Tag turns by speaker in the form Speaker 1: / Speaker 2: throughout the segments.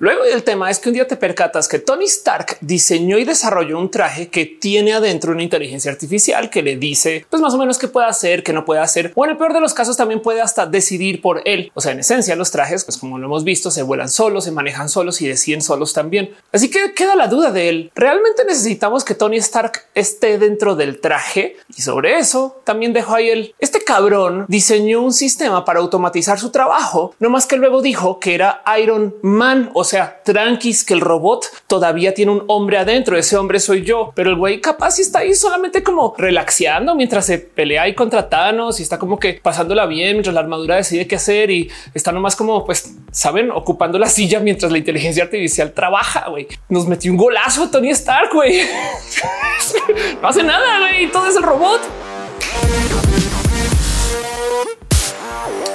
Speaker 1: Luego el tema es que un día te percatas que Tony Stark diseñó y desarrolló un traje que tiene adentro una inteligencia artificial que le dice pues más o menos qué puede hacer, qué no puede hacer. O en el peor de los casos también puede hasta decidir por él. O sea, en esencia los trajes, pues como lo hemos visto, se vuelan solos, se manejan solos y deciden solos también. Así que queda la duda de él. ¿Realmente necesitamos que Tony Stark esté dentro del traje? Y sobre eso también dejó ahí el este cabrón diseñó un sistema para automatizar su trabajo, no más que luego dijo que era Iron Man. O sea, tranquis que el robot todavía tiene un hombre adentro. Ese hombre soy yo, pero el güey capaz está ahí solamente como relaxeando mientras se pelea ahí contra Thanos y está como que pasándola bien mientras la armadura decide qué hacer y está nomás como pues saben ocupando la silla mientras la inteligencia artificial trabaja. Güey, nos metió un golazo Tony Stark. Güey, no hace nada. Güey, todo es el robot.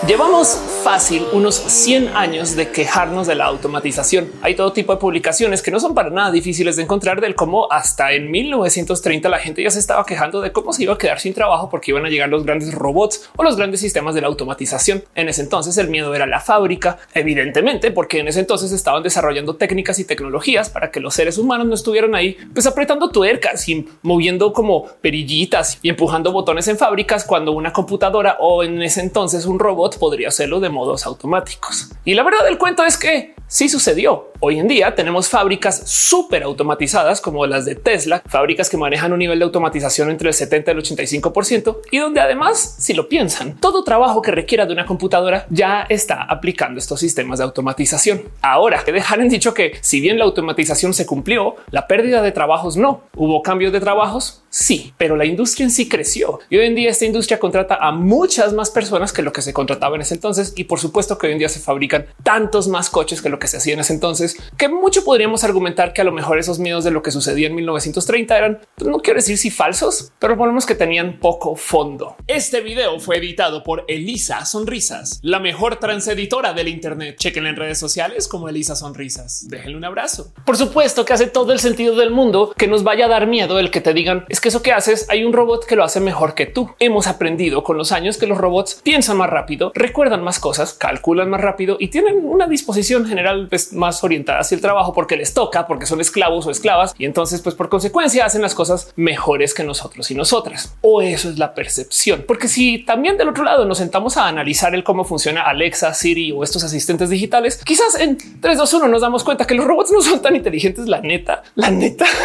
Speaker 1: Llevamos fácil unos 100 años de quejarnos de la automatización. Hay todo tipo de publicaciones que no son para nada difíciles de encontrar del cómo hasta en 1930 la gente ya se estaba quejando de cómo se iba a quedar sin trabajo porque iban a llegar los grandes robots o los grandes sistemas de la automatización. En ese entonces el miedo era la fábrica, evidentemente, porque en ese entonces estaban desarrollando técnicas y tecnologías para que los seres humanos no estuvieran ahí pues apretando tuercas y moviendo como perillitas y empujando botones en fábricas cuando una computadora o en ese entonces un robot podría hacerlo de modos automáticos. Y la verdad del cuento es que sí sucedió. Hoy en día tenemos fábricas súper automatizadas como las de Tesla, fábricas que manejan un nivel de automatización entre el 70 y el 85% y donde además, si lo piensan, todo trabajo que requiera de una computadora ya está aplicando estos sistemas de automatización. Ahora que dejar en dicho que si bien la automatización se cumplió, la pérdida de trabajos no. Hubo cambios de trabajos, sí, pero la industria en sí creció y hoy en día esta industria contrata a muchas más personas que lo que se contrataba en ese entonces y por supuesto que hoy en día se fabrican tantos más coches que lo que se hacía en ese entonces que mucho podríamos argumentar que a lo mejor esos miedos de lo que sucedía en 1930 eran, no quiero decir si falsos, pero ponemos que tenían poco fondo. Este video fue editado por Elisa Sonrisas, la mejor transeditora del Internet. Chequen en redes sociales como Elisa Sonrisas. Déjenle un abrazo. Por supuesto que hace todo el sentido del mundo que nos vaya a dar miedo el que te digan es que eso que haces hay un robot que lo hace mejor que tú. Hemos aprendido con los años que los robots piensan más rápido, recuerdan más cosas, calculan más rápido y tienen una disposición general pues, más orientada hacia el trabajo porque les toca, porque son esclavos o esclavas y entonces pues por consecuencia hacen las cosas mejores que nosotros y nosotras. O eso es la percepción. Porque si también del otro lado nos sentamos a analizar el cómo funciona Alexa, Siri o estos asistentes digitales, quizás en 3, 2, 1 nos damos cuenta que los robots no son tan inteligentes. La neta, la neta.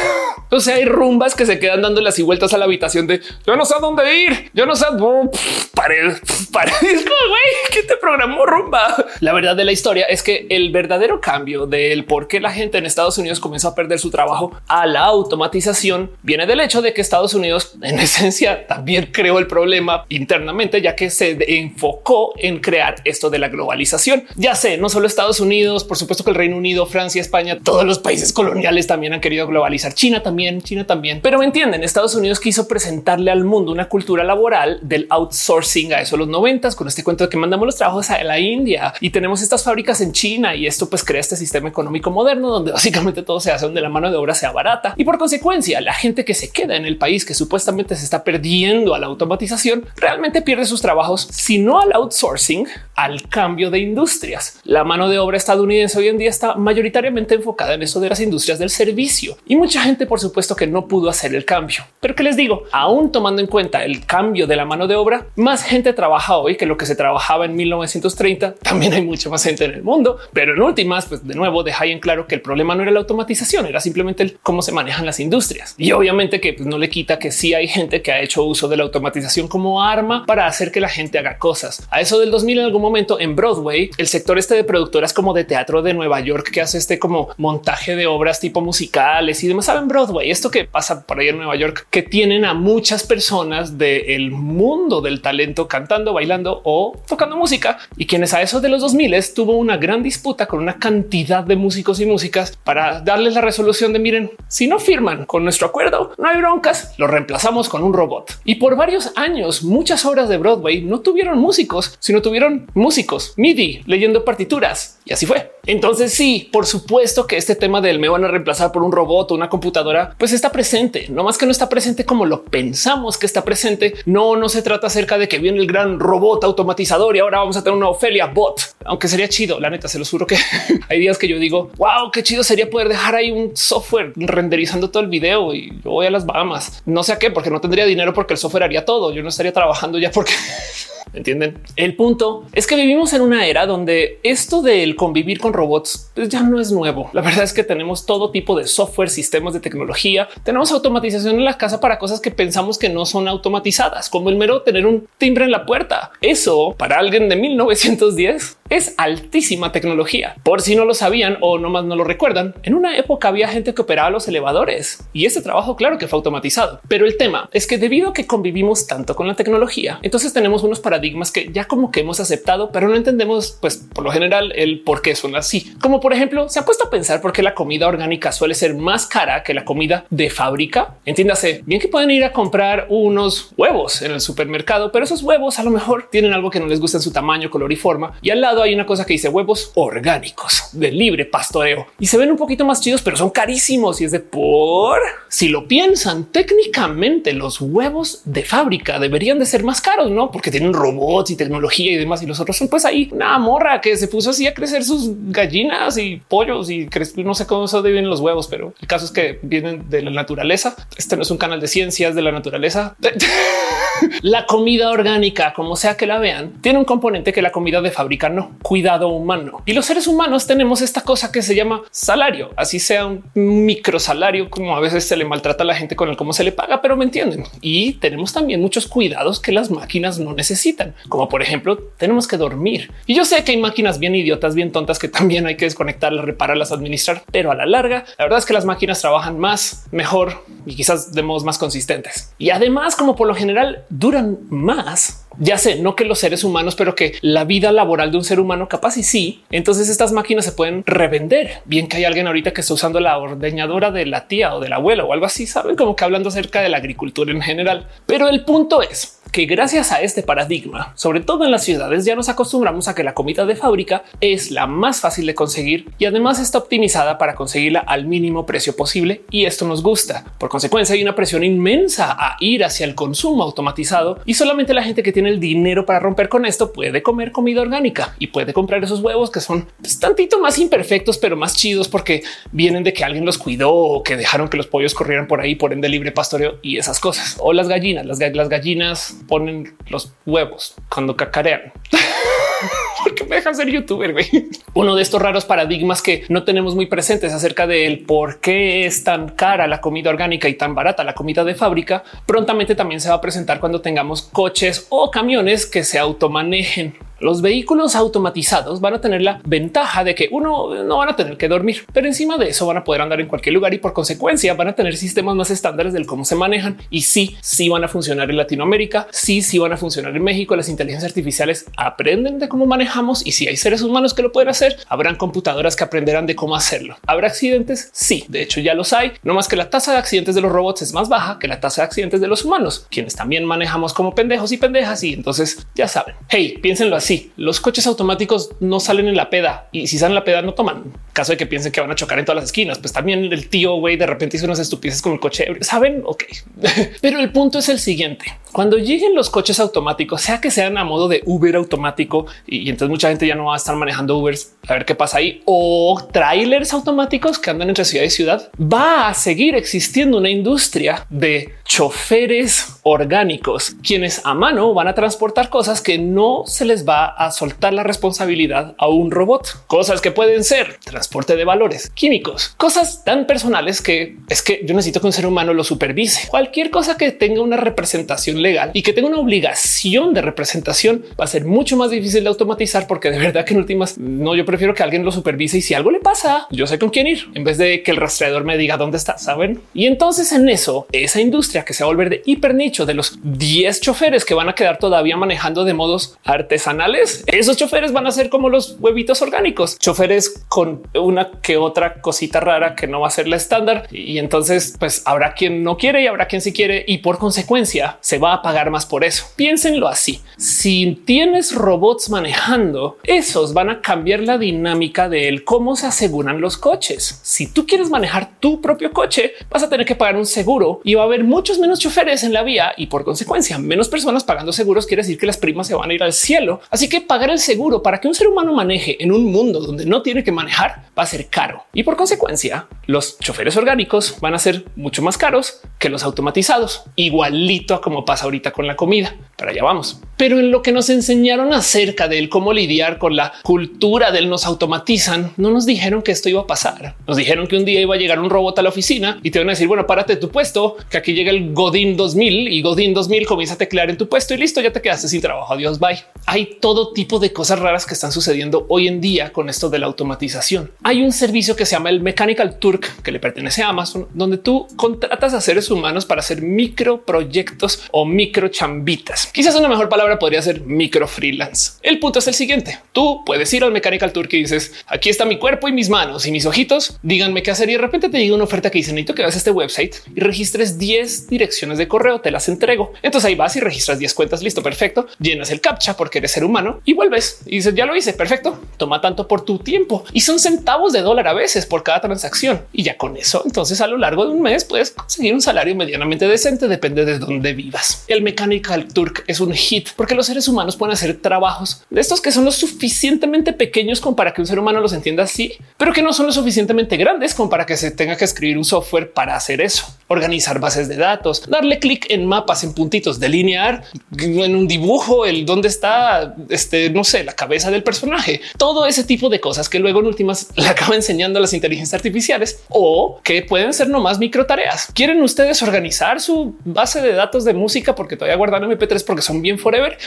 Speaker 1: O sea, hay rumbas que se quedan dando las vueltas a la habitación de yo no sé a dónde ir, yo no sé pared, pared. Güey, ¿qué te programó rumba? La verdad de la historia es que el verdadero cambio de el por qué la gente en Estados Unidos comenzó a perder su trabajo a la automatización viene del hecho de que Estados Unidos en esencia también creó el problema internamente, ya que se enfocó en crear esto de la globalización. Ya sé, no solo Estados Unidos, por supuesto que el Reino Unido, Francia, España, todos los países coloniales también han querido globalizar. China también, China también. Pero me entienden, Estados Unidos quiso presentarle al mundo una cultura laboral del outsourcing a eso los noventas con este cuento de que mandamos los trabajos a la India y tenemos estas fábricas en China y esto pues crea este sistema económico moderno donde básicamente todo se hace donde la mano de obra sea barata y por consecuencia la gente que se queda en el país que supuestamente se está perdiendo a la automatización realmente pierde sus trabajos, si no al outsourcing, al cambio de industrias. La mano de obra estadounidense hoy en día está mayoritariamente enfocada en eso de las industrias del servicio y mucha gente por supuesto que no pudo hacer el cambio. Pero que les digo, aún tomando en cuenta el cambio de la mano de obra, más gente trabaja hoy que lo que se trabajaba en 1930. También hay mucha más gente en el mundo, pero en últimas, pues de nuevo deja en claro que el problema no era la automatización, era simplemente el cómo se manejan las industrias. Y obviamente que pues, no le quita que sí hay gente que ha hecho uso de la automatización como arma para hacer que la gente haga cosas. A eso del 2000 en algún momento en Broadway, el sector este de productoras como de teatro de Nueva York que hace este como montaje de obras tipo musicales y demás. Saben Broadway, esto que pasa por ahí en Nueva York, que tienen a muchas personas del mundo del talento cantando, bailando o tocando música y quienes a eso de los 2000 tuvo una gran disputa con una cantidad de músicos y músicas para darles la resolución de miren, si no firman con nuestro acuerdo, no hay broncas, lo reemplazamos con un robot. Y por varios años, muchas obras de Broadway no tuvieron músicos, sino tuvieron músicos MIDI leyendo partituras y así fue. Entonces sí, por supuesto que este tema del me van a reemplazar por un robot o una computadora pues está presente, no más que no está presente como lo pensamos que está presente. No, no se trata acerca de que viene el gran robot automatizador y ahora vamos a tener una Ofelia bot, aunque sería chido. La neta, se los juro que hay días que yo digo, wow, qué chido sería poder dejar ahí un software renderizando todo el video y yo voy a las Bahamas. No sé a qué, porque no tendría dinero porque el software haría todo. Yo no estaría trabajando ya porque ¿Entienden? El punto es que vivimos en una era donde esto del convivir con robots pues ya no es nuevo. La verdad es que tenemos todo tipo de software, sistemas de tecnología, tenemos automatización en la casa para cosas que pensamos que no son automatizadas, como el mero tener un timbre en la puerta. Eso para alguien de 1910 es altísima tecnología. Por si no lo sabían o nomás no lo recuerdan, en una época había gente que operaba los elevadores y ese trabajo claro que fue automatizado. Pero el tema es que debido a que convivimos tanto con la tecnología, entonces tenemos unos paradigmas que ya como que hemos aceptado, pero no entendemos pues por lo general el por qué son así. Como por ejemplo, se ha puesto a pensar por qué la comida orgánica suele ser más cara que la comida de fábrica. Entiéndase bien que pueden ir a comprar unos huevos en el supermercado, pero esos huevos a lo mejor tienen algo que no les gusta en su tamaño, color y forma. Y al lado hay una cosa que dice huevos orgánicos de libre pastoreo y se ven un poquito más chidos, pero son carísimos y es de por si lo piensan técnicamente los huevos de fábrica deberían de ser más caros, no? Porque tienen robots y tecnología y demás y los otros son pues ahí una morra que se puso así a crecer sus gallinas y pollos y no sé cómo se vienen los huevos, pero el caso es que vienen de la naturaleza. Este no es un canal de ciencias de la naturaleza. la comida orgánica, como sea que la vean, tiene un componente que la comida de fábrica no cuidado humano. Y los seres humanos tenemos esta cosa que se llama salario, así sea un micro salario, como a veces se le maltrata a la gente con el cómo se le paga, pero me entienden. Y tenemos también muchos cuidados que las máquinas no necesitan, como por ejemplo, tenemos que dormir. Y yo sé que hay máquinas bien idiotas, bien tontas que también hay que desconectarlas, repararlas, administrar, pero a la larga, la verdad es que las máquinas trabajan más, mejor y quizás de modos más consistentes. Y además, como por lo general duran más, ya sé, no que los seres humanos, pero que la vida laboral de un ser humano capaz y sí. Entonces estas máquinas se pueden revender. Bien que hay alguien ahorita que está usando la ordeñadora de la tía o del abuelo o algo así, saben como que hablando acerca de la agricultura en general. Pero el punto es que gracias a este paradigma, sobre todo en las ciudades, ya nos acostumbramos a que la comida de fábrica es la más fácil de conseguir y además está optimizada para conseguirla al mínimo precio posible y esto nos gusta. Por consecuencia hay una presión inmensa a ir hacia el consumo automatizado y solamente la gente que tiene el dinero para romper con esto puede comer comida orgánica puede comprar esos huevos que son pues, tantito más imperfectos, pero más chidos porque vienen de que alguien los cuidó o que dejaron que los pollos corrieran por ahí por ende libre pastoreo y esas cosas o las gallinas, las, gallinas ponen los huevos cuando cacarean. porque me dejan ser youtuber. Güey. Uno de estos raros paradigmas que no tenemos muy presentes acerca del por qué es tan cara la comida orgánica y tan barata la comida de fábrica, prontamente también se va a presentar cuando tengamos coches o camiones que se automanejen. Los vehículos automatizados van a tener la ventaja de que uno no van a tener que dormir, pero encima de eso van a poder andar en cualquier lugar y por consecuencia van a tener sistemas más estándares del cómo se manejan y sí, sí van a funcionar en Latinoamérica, sí, sí van a funcionar en México. Las inteligencias artificiales aprenden de cómo manejamos y si hay seres humanos que lo pueden hacer, habrán computadoras que aprenderán de cómo hacerlo. ¿Habrá accidentes? Sí, de hecho ya los hay, no más que la tasa de accidentes de los robots es más baja que la tasa de accidentes de los humanos, quienes también manejamos como pendejos y pendejas y entonces ya saben. Hey, piénsenlo así sí, los coches automáticos no salen en la peda y si salen en la peda no toman. Caso de que piensen que van a chocar en todas las esquinas, pues también el tío güey de repente hizo unas estupideces con el coche. Saben? Ok, pero el punto es el siguiente. Cuando lleguen los coches automáticos, sea que sean a modo de Uber automático y, entonces mucha gente ya no va a estar manejando Ubers a ver qué pasa ahí o trailers automáticos que andan entre ciudad y ciudad, va a seguir existiendo una industria de choferes orgánicos, quienes a mano van a transportar cosas que no se les va a soltar la responsabilidad a un robot. Cosas que pueden ser transporte de valores químicos, cosas tan personales que es que yo necesito que un ser humano lo supervise. Cualquier cosa que tenga una representación legal y que tenga una obligación de representación va a ser mucho más difícil de automatizar porque de verdad que en últimas no, yo prefiero que alguien lo supervise y si algo le pasa, yo sé con quién ir en vez de que el rastreador me diga dónde está, saben? Y entonces en eso, esa industria que se va a volver de hiper nicho de los 10 choferes que van a quedar todavía manejando de modos artesanales, esos choferes van a ser como los huevitos orgánicos, choferes con una que otra cosita rara que no va a ser la estándar. Y entonces, pues habrá quien no quiere y habrá quien sí quiere, y por consecuencia se va a pagar más por eso. Piénsenlo así. Si tienes robots manejando, esos van a cambiar la dinámica de cómo se aseguran los coches. Si tú quieres manejar tu propio coche, vas a tener que pagar un seguro y va a haber muchos menos choferes en la vía y por consecuencia menos personas pagando seguros quiere decir que las primas se van a ir al cielo. Que pagar el seguro para que un ser humano maneje en un mundo donde no tiene que manejar va a ser caro y por consecuencia los choferes orgánicos van a ser mucho más caros que los automatizados, igualito a como pasa ahorita con la comida. Pero allá vamos. Pero en lo que nos enseñaron acerca de cómo lidiar con la cultura del nos automatizan, no nos dijeron que esto iba a pasar. Nos dijeron que un día iba a llegar un robot a la oficina y te van a decir, bueno, párate tu puesto, que aquí llega el Godín 2000 y Godín 2000 comienza a teclear en tu puesto y listo, ya te quedaste sin trabajo. Adiós, bye. Hay todo tipo de cosas raras que están sucediendo hoy en día con esto de la automatización. Hay un servicio que se llama el Mechanical Turk que le pertenece a Amazon, donde tú contratas a seres humanos para hacer micro proyectos o micro chambitas. Quizás una mejor palabra podría ser micro freelance. El punto es el siguiente. Tú puedes ir al Mechanical Turk y dices aquí está mi cuerpo y mis manos y mis ojitos. Díganme qué hacer y de repente te llega una oferta que dice necesito que veas este website y registres 10 direcciones de correo. Te las entrego. Entonces ahí vas y registras 10 cuentas. Listo, perfecto. Llenas el captcha porque eres ser humano y vuelves y dices ya lo hice. Perfecto. Toma tanto por tu tiempo y son centavos de dólar a veces por cada transacción. Y ya con eso, entonces a lo largo de un mes puedes conseguir un salario medianamente decente. Depende de dónde vivas. El Mechanical Turk es un hit porque los seres humanos pueden hacer trabajos de estos que son lo suficientemente pequeños como para que un ser humano los entienda así, pero que no son lo suficientemente grandes como para que se tenga que escribir un software para hacer eso. Organizar bases de datos, darle clic en mapas, en puntitos, delinear en un dibujo el dónde está, este, no sé, la cabeza del personaje. Todo ese tipo de cosas que luego en últimas le acaba enseñando a las inteligencias artificiales o que pueden ser nomás micro tareas. ¿Quieren ustedes organizar su base de datos de música porque todavía guardan MP3 porque son bien forever?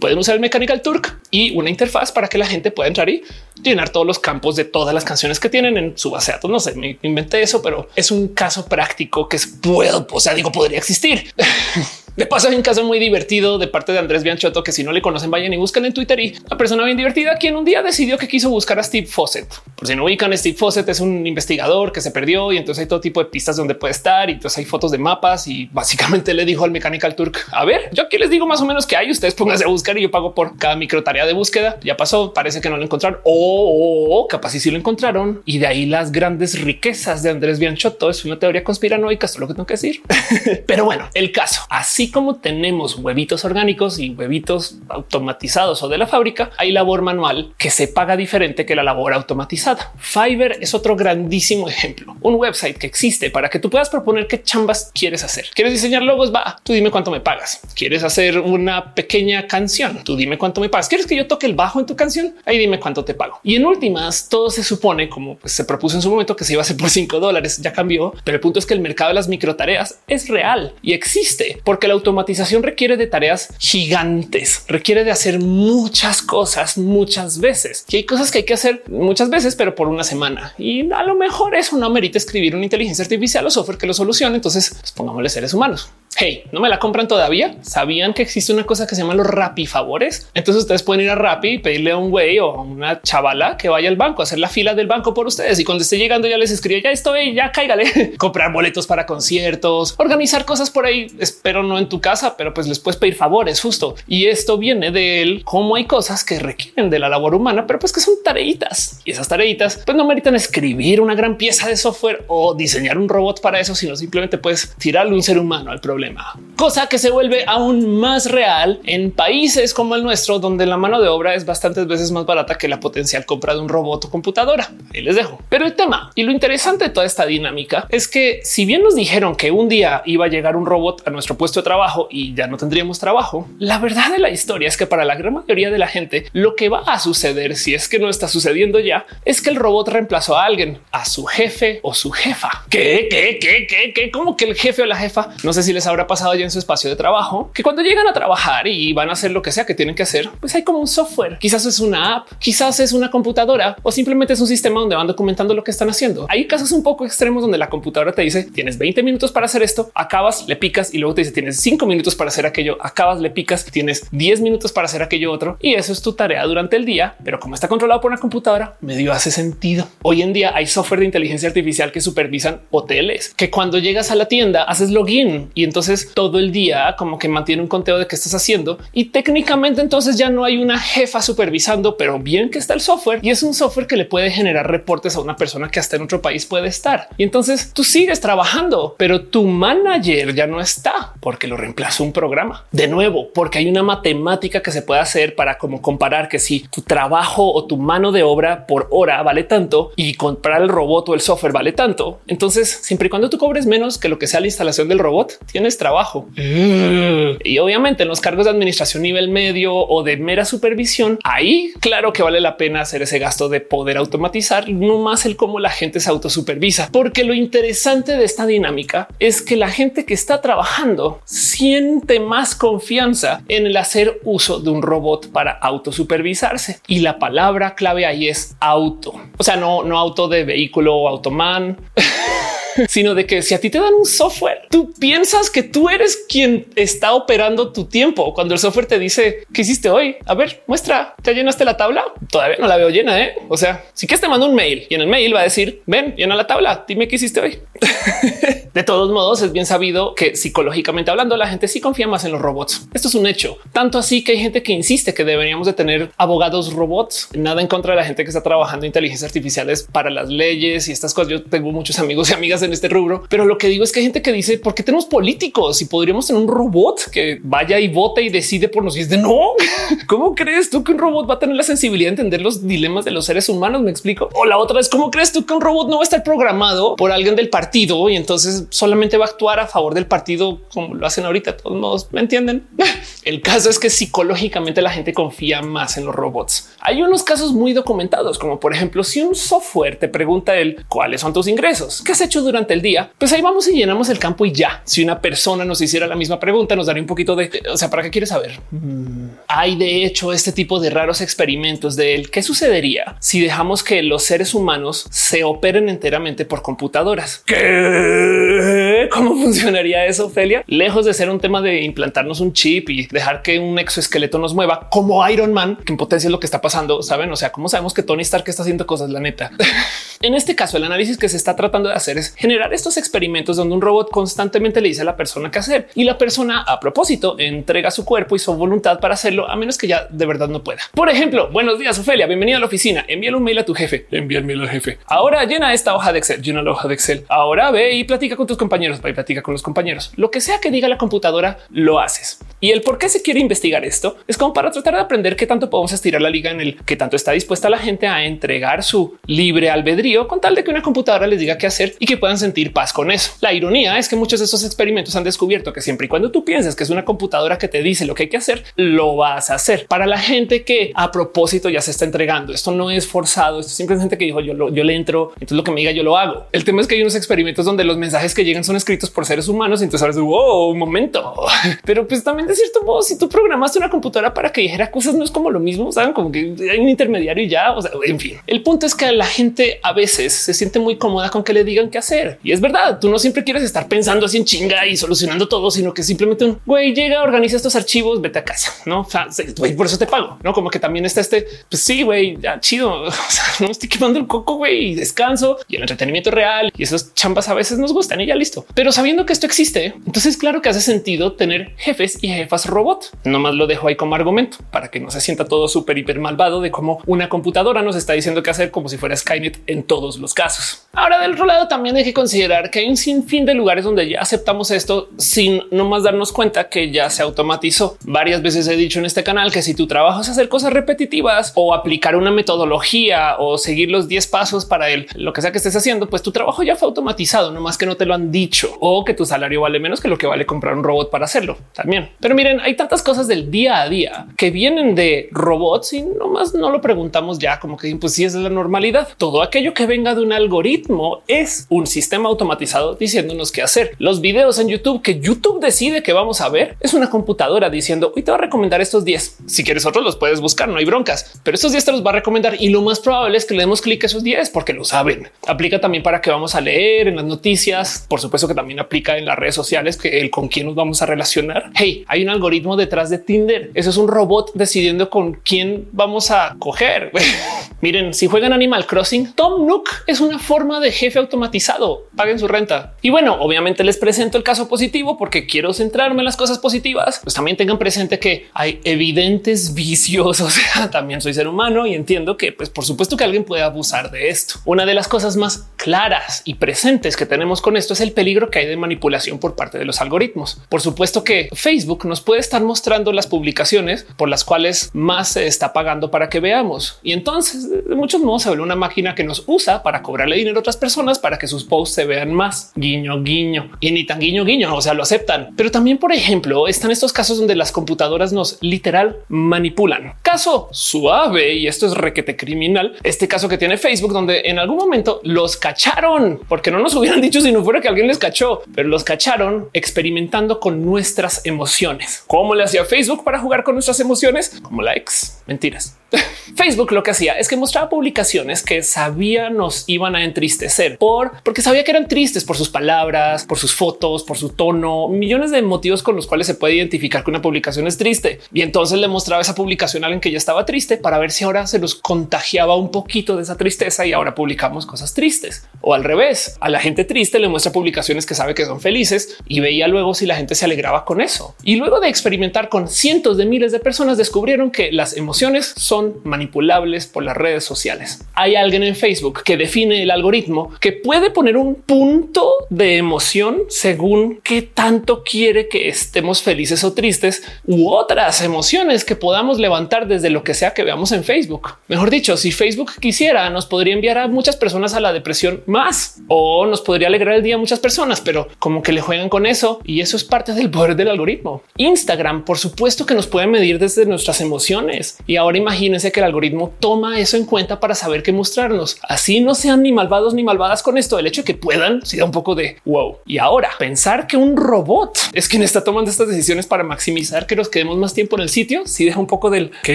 Speaker 1: Pueden usar el Mechanical Turk y una interfaz para que la gente pueda entrar y llenar todos los campos de todas las canciones que tienen en su base de datos. No sé, me inventé eso, pero es un caso práctico que es puedo, o sea, digo, podría existir. De paso, hay un caso muy divertido de parte de Andrés Bianchotto, que si no le conocen, vayan y buscan en Twitter y la persona bien divertida, quien un día decidió que quiso buscar a Steve Fawcett. Por si no ubican, Steve Fawcett es un investigador que se perdió y entonces hay todo tipo de pistas donde puede estar y entonces hay fotos de mapas y básicamente le dijo al Mechanical Turk, a ver, yo aquí les digo más o menos que hay, ustedes pónganse a buscar y yo pago por cada micro tarea de búsqueda. Ya pasó, parece que no lo encontraron o capaz si lo encontraron y de ahí las grandes riquezas de Andrés Bianchotto es una teoría conspiranoica, es lo que tengo que decir. Pero bueno, el caso, así como tenemos huevitos orgánicos y huevitos automatizados o de la fábrica, hay labor manual que se paga diferente que la labor automatizada. Fiverr es otro grandísimo ejemplo, un website que existe para que tú puedas proponer qué chambas quieres hacer. ¿Quieres diseñar logos? Va, tú dime cuánto me pagas. ¿Quieres hacer una pequeña canción? Tú dime cuánto me pagas. ¿Quieres que yo toque el bajo en tu canción? Ahí dime cuánto te pago. Y en últimas, todo se supone como pues, se propuso en su momento que se iba a hacer por cinco dólares. Ya cambió, pero el punto es que el mercado de las micro tareas es real y existe porque la automatización requiere de tareas gigantes, requiere de hacer muchas cosas muchas veces y hay cosas que hay que hacer muchas veces, pero por una semana y a lo mejor eso no merita escribir una inteligencia artificial o software que lo solucione. Entonces pues, pongámosle seres humanos. Hey, no me la compran todavía. Sabían que existe una cosa que se llama los Rappi favores. Entonces ustedes pueden ir a Rappi y pedirle a un güey o a una chavala que vaya al banco a hacer la fila del banco por ustedes. Y cuando esté llegando, ya les escribe ya estoy, ya cáigale, comprar boletos para conciertos, organizar cosas por ahí. Espero no en tu casa, pero pues les puedes pedir favores justo. Y esto viene de él, como hay cosas que requieren de la labor humana, pero pues que son tareitas y esas tareitas pues no meritan escribir una gran pieza de software o diseñar un robot para eso, sino simplemente puedes tirarle un ser humano al problema cosa que se vuelve aún más real en países como el nuestro, donde la mano de obra es bastantes veces más barata que la potencial compra de un robot o computadora. Ahí les dejo. Pero el tema y lo interesante de toda esta dinámica es que si bien nos dijeron que un día iba a llegar un robot a nuestro puesto de trabajo y ya no tendríamos trabajo, la verdad de la historia es que para la gran mayoría de la gente lo que va a suceder, si es que no está sucediendo ya, es que el robot reemplazó a alguien, a su jefe o su jefa. ¿Qué? ¿Qué? ¿Qué? ¿Qué? ¿Qué? ¿Cómo que el jefe o la jefa? No sé si les habrá pasado ya en su espacio de trabajo, que cuando llegan a trabajar y van a hacer lo que sea que tienen que hacer, pues hay como un software. Quizás es una app, quizás es una computadora o simplemente es un sistema donde van documentando lo que están haciendo. Hay casos un poco extremos donde la computadora te dice tienes 20 minutos para hacer esto, acabas, le picas y luego te dice tienes 5 minutos para hacer aquello, acabas, le picas, tienes 10 minutos para hacer aquello otro y eso es tu tarea durante el día. Pero como está controlado por una computadora, medio hace sentido. Hoy en día hay software de inteligencia artificial que supervisan hoteles, que cuando llegas a la tienda haces login y entonces todo el día como que mantiene un conteo de qué estás haciendo y técnicamente entonces ya no hay una jefa supervisando, pero bien que está el software y es un software que le puede generar reportes a una persona que hasta en otro país puede estar. Y entonces tú sigues trabajando, pero tu manager ya no está porque lo reemplazó un programa de nuevo, porque hay una matemática que se puede hacer para como comparar que si tu trabajo o tu mano de obra por hora vale tanto y comprar el robot o el software vale tanto. Entonces, siempre y cuando tú cobres menos que lo que sea la instalación del robot, tienes trabajo. Y obviamente en los cargos de administración nivel medio o de mera supervisión, ahí claro que vale la pena hacer ese gasto de poder automatizar, no más el cómo la gente se autosupervisa, porque lo interesante de esta dinámica es que la gente que está trabajando siente más confianza en el hacer uso de un robot para autosupervisarse. Y la palabra clave ahí es auto. O sea, no, no auto de vehículo o automan. sino de que si a ti te dan un software, tú piensas que tú eres quien está operando tu tiempo. Cuando el software te dice qué hiciste hoy, a ver, muestra, ya llenaste la tabla. Todavía no la veo llena. ¿eh? O sea, si que te mando un mail y en el mail va a decir ven, llena la tabla. Dime qué hiciste hoy. de todos modos, es bien sabido que psicológicamente hablando, la gente sí confía más en los robots. Esto es un hecho. Tanto así que hay gente que insiste que deberíamos de tener abogados robots. Nada en contra de la gente que está trabajando inteligencias artificiales para las leyes y estas cosas. Yo tengo muchos amigos y amigas en este rubro, pero lo que digo es que hay gente que dice por qué tenemos políticos y podríamos tener un robot que vaya y vote y decide por nosotros. Y de no. ¿Cómo crees tú que un robot va a tener la sensibilidad de entender los dilemas de los seres humanos? Me explico. O la otra es cómo crees tú que un robot no va a estar programado por alguien del partido y entonces solamente va a actuar a favor del partido como lo hacen ahorita. De todos modos, me entienden. El caso es que psicológicamente la gente confía más en los robots. Hay unos casos muy documentados, como por ejemplo, si un software te pregunta el cuáles son tus ingresos, qué has hecho durante el día, pues ahí vamos y llenamos el campo y ya. Si una persona nos hiciera la misma pregunta, nos daría un poquito de, o sea, ¿para qué quieres saber? Mm. Hay de hecho este tipo de raros experimentos de él. ¿Qué sucedería si dejamos que los seres humanos se operen enteramente por computadoras? ¿Qué? ¿Cómo funcionaría eso, Ophelia? Lejos de ser un tema de implantarnos un chip y dejar que un exoesqueleto nos mueva como Iron Man, que en potencia es lo que está pasando. Saben? O sea, cómo sabemos que Tony Stark está haciendo cosas, la neta. en este caso, el análisis que se está tratando de hacer es generar estos experimentos donde un robot constantemente le dice a la persona qué hacer y la persona a propósito entrega su cuerpo y su voluntad para hacerlo a menos que ya de verdad no pueda. Por ejemplo, buenos días, Ofelia. Bienvenida a la oficina. Envíale un mail a tu jefe. Envía el mail al jefe. Ahora llena esta hoja de Excel. Llena la hoja de Excel. Ahora ve y platica con tus compañeros. Va y platica con los compañeros. Lo que sea que diga la computadora, lo haces. Y el por qué se quiere investigar esto es como para tratar de aprender qué tanto podemos estirar la liga en el que tanto está dispuesta la gente a entregar su libre albedrío con tal de que una computadora les diga qué hacer y que puedan sentir paz con eso. La ironía es que muchos de estos experimentos han descubierto que siempre y cuando tú piensas que es una computadora que te dice lo que hay que hacer, lo vas a hacer. Para la gente que a propósito ya se está entregando, esto no es forzado, esto es simplemente que dijo yo, yo le entro, entonces lo que me diga yo lo hago. El tema es que hay unos experimentos donde los mensajes que llegan son escritos por seres humanos, entonces ahora wow, un momento. Pero pues también de cierto modo, si tú programaste una computadora para que dijera cosas, no es como lo mismo, saben como que hay un intermediario y ya, o sea, en fin. El punto es que la gente a veces se siente muy cómoda con que le digan qué hacer. Y es verdad, tú no siempre quieres estar pensando así en chinga y solucionando todo, sino que simplemente un güey llega, organiza estos archivos, vete a casa, no? O sea, por eso te pago, no como que también está este. Pues sí, güey, ya chido. O sea, no estoy quemando el coco, güey, y descanso y el entretenimiento real y esos chambas a veces nos gustan y ya listo. Pero sabiendo que esto existe, entonces claro que hace sentido tener jefes y jefas robot. No más lo dejo ahí como argumento para que no se sienta todo súper hiper malvado de cómo una computadora nos está diciendo qué hacer como si fuera Skynet en todos los casos. Ahora del otro lado también hay que considerar que hay un sinfín de lugares donde ya aceptamos esto sin no más darnos cuenta que ya se automatizó. Varias veces he dicho en este canal que si tu trabajo es hacer cosas repetitivas o aplicar una metodología o seguir los 10 pasos para el lo que sea que estés haciendo, pues tu trabajo ya fue automatizado, no más que no te lo han dicho o que tu salario vale menos que lo que vale comprar un robot para hacerlo también. Pero miren, hay tantas cosas del día a día que vienen de robots y nomás no lo preguntamos ya como que pues si es la normalidad. Todo aquello que venga de un algoritmo es un sistema automatizado diciéndonos qué hacer. Los videos en YouTube que YouTube decide que vamos a ver es una computadora diciendo hoy te voy a recomendar estos 10. Si quieres otros los puedes buscar, no hay broncas, pero estos 10 te los va a recomendar y lo más probable es que le demos clic a esos 10 porque lo saben. Aplica también para que vamos a leer en las noticias. Por supuesto que también aplica en las redes sociales que el con quién nos vamos a relacionar. Hey, hay un algoritmo detrás de Tinder. Eso es un robot decidiendo con quién vamos a coger. Miren, si juegan Animal Crossing, Tom Nook es una forma de jefe automatizado. Paguen su renta. Y bueno, obviamente les presento el caso positivo porque quiero centrarme en las cosas positivas. Pues también tengan presente que hay evidentes vicios. O sea, también soy ser humano y entiendo que, pues, por supuesto que alguien puede abusar de esto. Una de las cosas más claras y presentes que tenemos con esto es el peligro que hay de manipulación por parte de los algoritmos. Por supuesto que Facebook nos puede estar mostrando las publicaciones por las cuales más se está pagando para que veamos. Y entonces, de muchos modos, se ve una máquina que nos usa para cobrarle dinero a otras personas para que sus posts se vean más guiño, guiño y ni tan guiño, guiño. O sea, lo aceptan. Pero también, por ejemplo, están estos casos donde las computadoras nos literal manipulan. Caso suave, y esto es requete criminal. Este caso que tiene Facebook, donde en algún momento los cacharon, porque no nos hubieran dicho si no fuera que alguien les cachó, pero los cacharon experimentando con nuestras emociones. ¿Cómo le hacía Facebook para jugar con nuestras emociones? Como likes, mentiras. Facebook lo que hacía es que mostraba publicaciones que sabía nos iban a entristecer por porque sabía que eran tristes por sus palabras, por sus fotos, por su tono, millones de motivos con los cuales se puede identificar que una publicación es triste. Y entonces le mostraba esa publicación a alguien que ya estaba triste para ver si ahora se los contagiaba un poquito de esa tristeza y ahora publicamos cosas tristes. O al revés, a la gente triste le muestra publicaciones que sabe que son felices y veía luego si la gente se alegraba con eso. Y luego de experimentar con cientos de miles de personas descubrieron que las emociones son manipulables por las redes sociales. Hay alguien en Facebook que define el algoritmo que puede poner un punto de emoción según qué tanto quiere que estemos felices o tristes u otras emociones que podamos levantar desde lo que sea que veamos en Facebook. Mejor dicho, si Facebook quisiera, nos podría enviar a muchas personas a la depresión más o nos podría alegrar el día a muchas personas, pero como que le juegan con eso y eso es parte del poder del algoritmo. Instagram, por supuesto que nos puede medir desde nuestras emociones y ahora imagínense que el algoritmo toma eso en cuenta para saber qué mostrarnos. Así no sean ni malvados ni malvadas con esto. El hecho de que puedan si da un poco de wow. Y ahora pensar que un robot es quien está tomando estas decisiones para maximizar que nos quedemos más tiempo en el sitio. Si deja un poco del que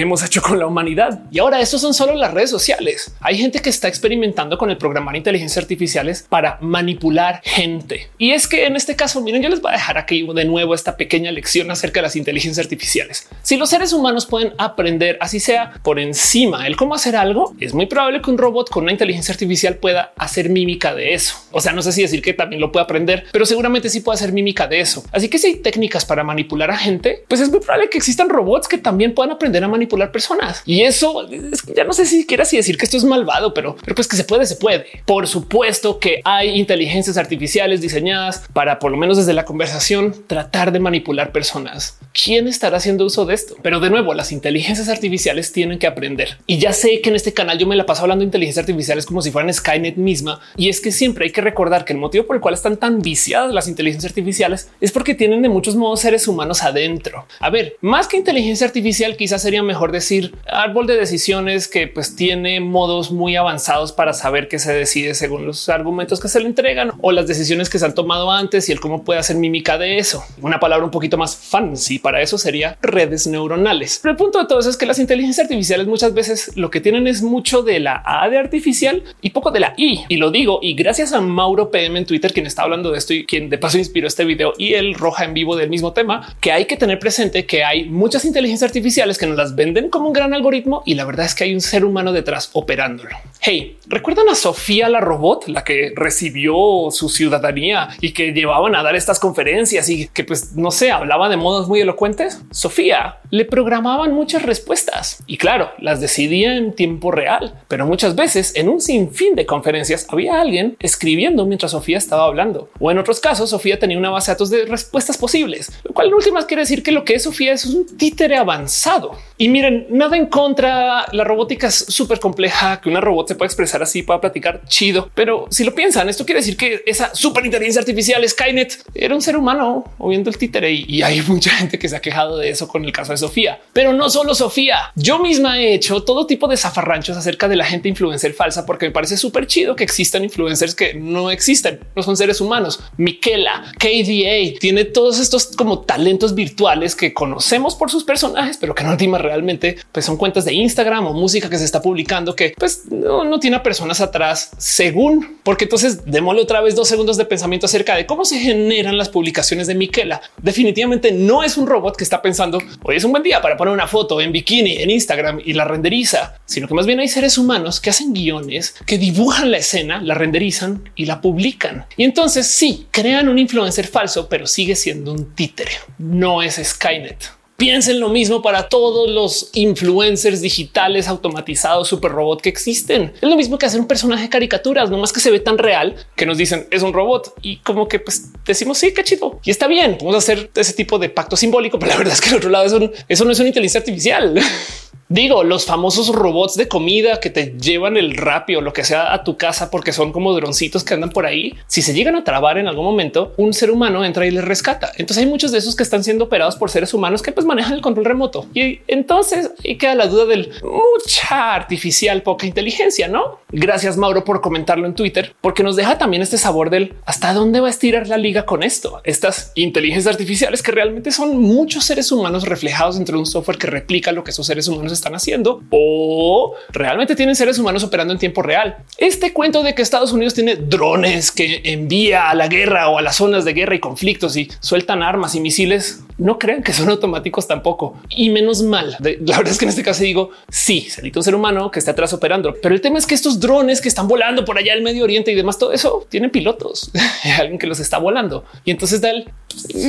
Speaker 1: hemos hecho con la humanidad. Y ahora eso son solo las redes sociales. Hay gente que está experimentando con el programar inteligencias artificiales para manipular gente. Y es que en este caso, miren, yo les voy a dejar aquí de nuevo esta pequeña lección acerca de las inteligencias artificiales. Si los seres humanos pueden aprender, así sea por encima el cómo hacer algo, es muy probable que un robot con una inteligencia artificial pueda hacer mímica de eso. O sea, no sé si decir que también lo puede aprender, pero seguramente sí puede hacer mímica de eso. Así que si hay técnicas para manipular a gente, pues es muy probable que existan robots que también puedan aprender a manipular personas. Y eso ya no sé si quieras decir que esto es malvado, pero, pero pues que se puede, se puede. Por supuesto que hay inteligencias artificiales diseñadas para por lo menos desde la conversación tratar de manipular personas. ¿Quién estará haciendo uso de esto? Pero de nuevo, las inteligencias artificiales tienen que aprender. Y ya sé que en este canal yo me la paso hablando de inteligencias artificiales como si fueran Skynet misma. Y es que siempre hay que recordar que el motivo por el cual están tan viciadas las inteligencias artificiales es porque tienen de muchos modos seres humanos adentro. A ver, más que inteligencia artificial, quizás sería mejor decir árbol de decisiones que pues tiene modos muy avanzados para saber qué se decide según los argumentos que se le entregan o las decisiones que se han tomado antes y el cómo puede hacer mímica de eso. Una palabra un poquito más fancy para eso sería redes neuronales. Pero el punto de todo es que las inteligencias artificiales muchas veces lo que tienen es mucho de la A de artificial y poco de la I. Y lo digo y gracias a Mauro PM en Twitter, quien está hablando de esto y quien de paso inspiró este video y el roja en vivo del mismo tema, que hay que tener presente que hay muchas inteligencias artificiales que nos las venden como un gran algoritmo y la verdad es que hay un ser humano detrás operándolo. Hey, ¿recuerdan a Sofía la robot, la que recibió su ciudadanía y que llevaban a dar estas conferencias y que pues no sé, hablaba de modos muy elocuentes? Sofía le programaban muchas respuestas y claro, las decidía en tiempo real, pero muchas veces en un sinfín de conferencias había alguien escribiendo mientras Sofía estaba hablando. O en otros casos, Sofía tenía una base de datos de respuestas posibles, lo cual en últimas quiere decir que lo que es Sofía es un títere avanzado. Y miren, nada en contra, la robótica es súper compleja, que una robot se puede expresar así, para platicar chido, pero si lo piensan, esto quiere decir que esa super inteligencia artificial Skynet era un ser humano o viendo el títere y hay mucha gente que se ha quejado de eso con el caso de Sofía, pero no solo Sofía. Yo misma he hecho todo tipo de zafarranchos acerca de la gente influencer falsa porque me parece súper chido que existan influencers que no existen, no son seres humanos. Miquela, KDA tiene todos estos como talentos virtuales que conocemos por sus personajes, pero que no última realmente pues son cuentas de Instagram o música que se está publicando que pues no, no tiene a personas atrás según, porque entonces démosle otra vez dos segundos de pensamiento acerca de cómo se generan las publicaciones de Miquela. Definitivamente no es un robot que está pensando hoy es un buen día para poner una foto en bikini en Instagram y la renderiza, sino que más bien hay seres humanos que hacen guiones, que dibujan la escena, la renderizan y la publican. Y entonces sí, crean un influencer falso, pero sigue siendo un títere. No es Skynet. Piensen lo mismo para todos los influencers digitales automatizados, super robot que existen. Es lo mismo que hacer un personaje de caricaturas, no más que se ve tan real que nos dicen es un robot y como que pues decimos sí, qué chido y está bien. Vamos a hacer ese tipo de pacto simbólico, pero la verdad es que el otro lado eso, eso no es una inteligencia artificial. Digo, los famosos robots de comida que te llevan el rápido o lo que sea a tu casa porque son como droncitos que andan por ahí. Si se llegan a trabar en algún momento, un ser humano entra y les rescata. Entonces hay muchos de esos que están siendo operados por seres humanos que pues manejan el control remoto. Y entonces ahí queda la duda del mucha artificial, poca inteligencia, ¿no? Gracias Mauro por comentarlo en Twitter, porque nos deja también este sabor del hasta dónde va a estirar la liga con esto. Estas inteligencias artificiales que realmente son muchos seres humanos reflejados dentro de un software que replica lo que esos seres humanos están haciendo o realmente tienen seres humanos operando en tiempo real. Este cuento de que Estados Unidos tiene drones que envía a la guerra o a las zonas de guerra y conflictos y sueltan armas y misiles, no crean que son automáticos tampoco y menos mal. La verdad es que en este caso digo sí, se un ser humano que esté atrás operando, pero el tema es que estos drones que están volando por allá el Medio Oriente y demás, todo eso tienen pilotos, alguien que los está volando y entonces da el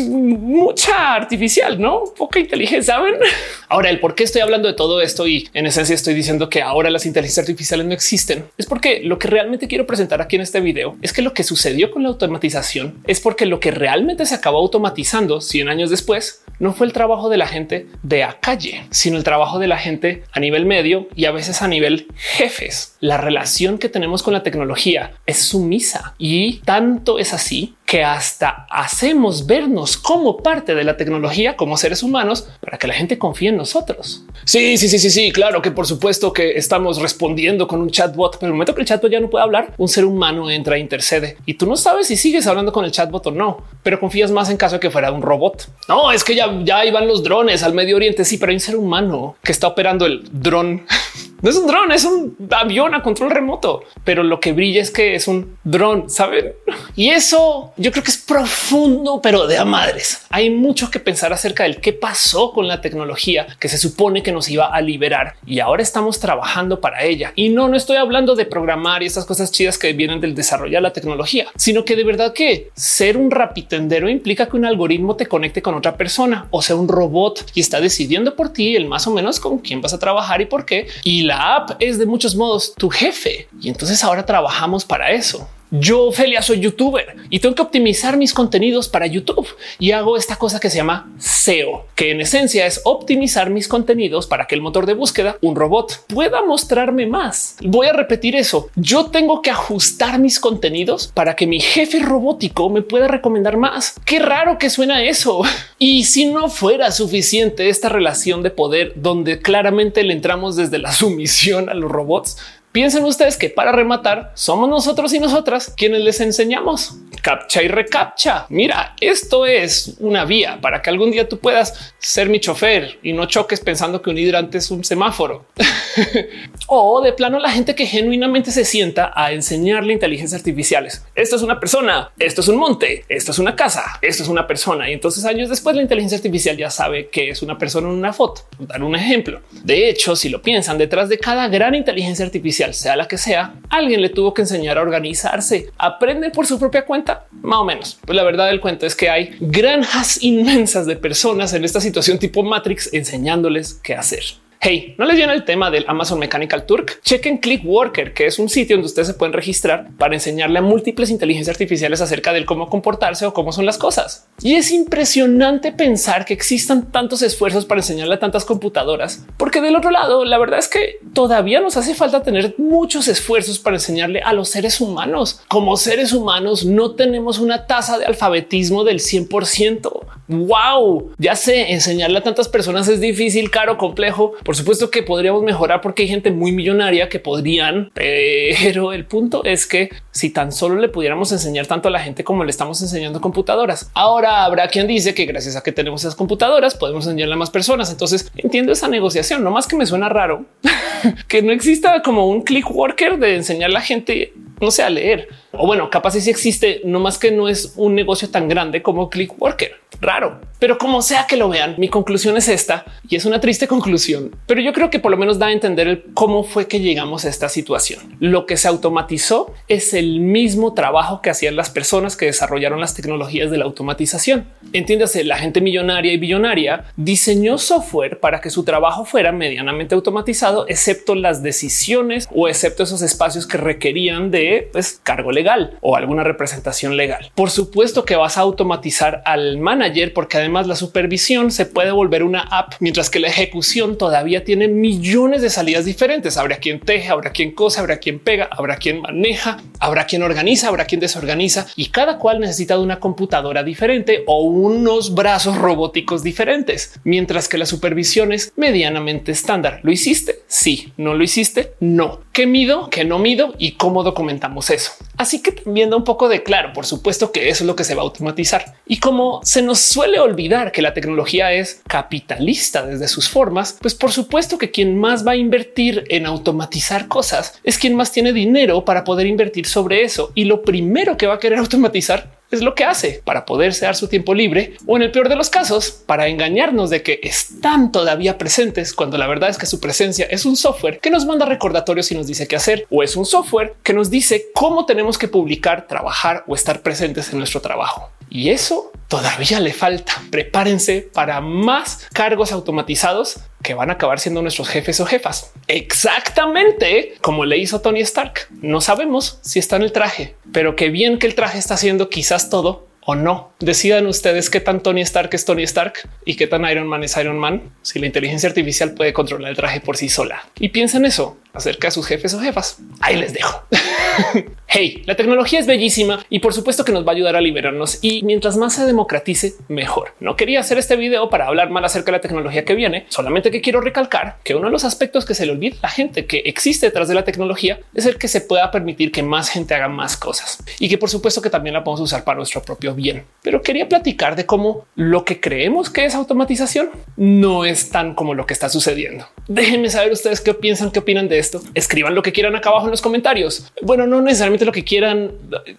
Speaker 1: mucha artificial, no poca inteligencia. Saben ahora el por qué estoy hablando de todo esto y en esencia estoy diciendo que ahora las inteligencias artificiales no existen. Es porque lo que realmente quiero presentar aquí en este video es que lo que sucedió con la automatización es porque lo que realmente se acabó automatizando 100 años después no fue el trabajo de la gente de a calle, sino el trabajo de la gente a nivel medio y a veces a nivel jefes. La relación que tenemos con la tecnología es sumisa y tanto es así que hasta hacemos vernos como parte de la tecnología como seres humanos para que la gente confíe en nosotros. Sí, sí, sí, sí, sí, claro que por supuesto que estamos respondiendo con un chatbot, pero el momento que el chatbot ya no puede hablar, un ser humano entra e intercede y tú no sabes si sigues hablando con el chatbot o no, pero confías más en caso de que fuera un robot. No, es que ya, ya iban los drones al Medio Oriente. Sí, pero hay un ser humano que está operando el dron. No es un dron, es un avión a control remoto, pero lo que brilla es que es un dron, saben? Y eso yo creo que es profundo, pero de a madres. Hay mucho que pensar acerca del qué pasó con la tecnología que se supone que nos iba a liberar y ahora estamos trabajando para ella. Y no, no estoy hablando de programar y estas cosas chidas que vienen del desarrollo de la tecnología, sino que de verdad que ser un rapitendero implica que un algoritmo te conecte con otra persona o sea un robot y está decidiendo por ti el más o menos con quién vas a trabajar y por qué. Y la app es de muchos modos tu jefe. Y entonces ahora trabajamos para eso. Yo, Ophelia, soy youtuber y tengo que optimizar mis contenidos para YouTube y hago esta cosa que se llama SEO, que en esencia es optimizar mis contenidos para que el motor de búsqueda, un robot, pueda mostrarme más. Voy a repetir eso. Yo tengo que ajustar mis contenidos para que mi jefe robótico me pueda recomendar más. Qué raro que suena eso. Y si no fuera suficiente esta relación de poder donde claramente le entramos desde la sumisión a los robots, Piensen ustedes que para rematar somos nosotros y nosotras quienes les enseñamos captcha y recaptcha. Mira, esto es una vía para que algún día tú puedas ser mi chofer y no choques pensando que un hidrante es un semáforo. o de plano la gente que genuinamente se sienta a enseñarle inteligencias artificiales. Esto es una persona, esto es un monte, esto es una casa, esto es una persona. Y entonces años después la inteligencia artificial ya sabe que es una persona en una foto. Dar un ejemplo. De hecho, si lo piensan, detrás de cada gran inteligencia artificial sea la que sea, alguien le tuvo que enseñar a organizarse. Aprende por su propia cuenta, más o menos. Pues la verdad del cuento es que hay granjas inmensas de personas en esta situación tipo Matrix enseñándoles qué hacer. Hey, no les viene el tema del Amazon Mechanical Turk. Chequen Clickworker, que es un sitio donde ustedes se pueden registrar para enseñarle a múltiples inteligencias artificiales acerca del cómo comportarse o cómo son las cosas. Y es impresionante pensar que existan tantos esfuerzos para enseñarle a tantas computadoras, porque del otro lado, la verdad es que todavía nos hace falta tener muchos esfuerzos para enseñarle a los seres humanos. Como seres humanos no tenemos una tasa de alfabetismo del 100%. Wow, ya sé, enseñarle a tantas personas es difícil, caro, complejo. Por supuesto que podríamos mejorar porque hay gente muy millonaria que podrían, pero el punto es que si tan solo le pudiéramos enseñar tanto a la gente como le estamos enseñando computadoras. Ahora habrá quien dice que gracias a que tenemos esas computadoras podemos enseñarle a más personas. Entonces entiendo esa negociación, no más que me suena raro que no exista como un click worker de enseñar a la gente no sé, a leer. O bueno, capaz si existe, no más que no es un negocio tan grande como Click Worker. Raro, pero como sea que lo vean, mi conclusión es esta y es una triste conclusión, pero yo creo que por lo menos da a entender cómo fue que llegamos a esta situación. Lo que se automatizó es el mismo trabajo que hacían las personas que desarrollaron las tecnologías de la automatización. Entiéndase, la gente millonaria y billonaria diseñó software para que su trabajo fuera medianamente automatizado, excepto las decisiones o excepto esos espacios que requerían de pues, cargo legal o alguna representación legal. Por supuesto que vas a automatizar al manager porque además la supervisión se puede volver una app, mientras que la ejecución todavía tiene millones de salidas diferentes. Habrá quien teje, habrá quien cose, habrá quien pega, habrá quien maneja, habrá quien organiza, habrá quien desorganiza y cada cual necesita de una computadora diferente o unos brazos robóticos diferentes, mientras que la supervisión es medianamente estándar. ¿Lo hiciste? Sí. ¿No lo hiciste? No. ¿Qué mido? ¿Qué no mido? ¿Y cómo documentamos eso? Que también da un poco de claro, por supuesto que eso es lo que se va a automatizar. Y como se nos suele olvidar que la tecnología es capitalista desde sus formas, pues por supuesto que quien más va a invertir en automatizar cosas es quien más tiene dinero para poder invertir sobre eso. Y lo primero que va a querer automatizar es lo que hace para poderse dar su tiempo libre o en el peor de los casos para engañarnos de que están todavía presentes cuando la verdad es que su presencia es un software que nos manda recordatorios y nos dice qué hacer o es un software que nos dice cómo tenemos que publicar, trabajar o estar presentes en nuestro trabajo. Y eso todavía le falta. Prepárense para más cargos automatizados que van a acabar siendo nuestros jefes o jefas. Exactamente como le hizo Tony Stark. No sabemos si está en el traje, pero qué bien que el traje está haciendo quizás todo o no. Decidan ustedes qué tan Tony Stark es Tony Stark y qué tan Iron Man es Iron Man. Si la inteligencia artificial puede controlar el traje por sí sola y piensen eso acerca de sus jefes o jefas. Ahí les dejo. hey, la tecnología es bellísima y por supuesto que nos va a ayudar a liberarnos y mientras más se democratice, mejor. No quería hacer este video para hablar mal acerca de la tecnología que viene, solamente que quiero recalcar que uno de los aspectos que se le olvida a la gente que existe detrás de la tecnología es el que se pueda permitir que más gente haga más cosas y que por supuesto que también la podemos usar para nuestro propio bien. Pero quería platicar de cómo lo que creemos que es automatización no es tan como lo que está sucediendo. Déjenme saber ustedes qué piensan, qué opinan de esto. Escriban lo que quieran acá abajo en los comentarios. Bueno, no necesariamente lo que quieran.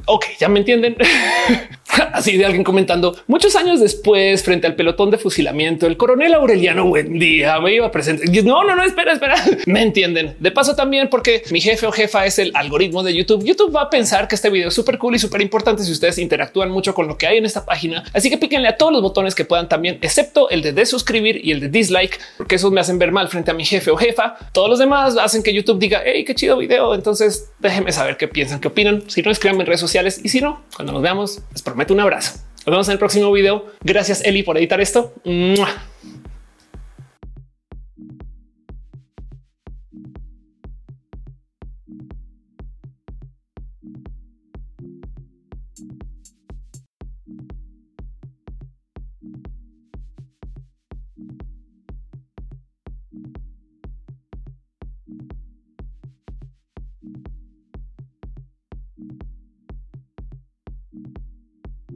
Speaker 1: Ok, ya me entienden. Así de alguien comentando muchos años después, frente al pelotón de fusilamiento, el coronel Aureliano buen día me iba a presentar. No, no, no, espera, espera. Me entienden. De paso también porque mi jefe o jefa es el algoritmo de YouTube. YouTube va a pensar que este video es súper cool y súper importante si ustedes interactúan mucho con lo que hay en esta página. Así que píquenle a todos los botones que puedan también, excepto el de, de suscribir y el de dislike, porque esos me hacen ver mal frente a mi jefe o jefa. Todos los demás hacen que YouTube diga, hey, qué chido video. Entonces déjenme saber qué piensan, qué opinan. Si no, escríbanme en redes sociales y si no, cuando nos veamos, les prometo un abrazo. Nos vemos en el próximo video. Gracias Eli por editar esto.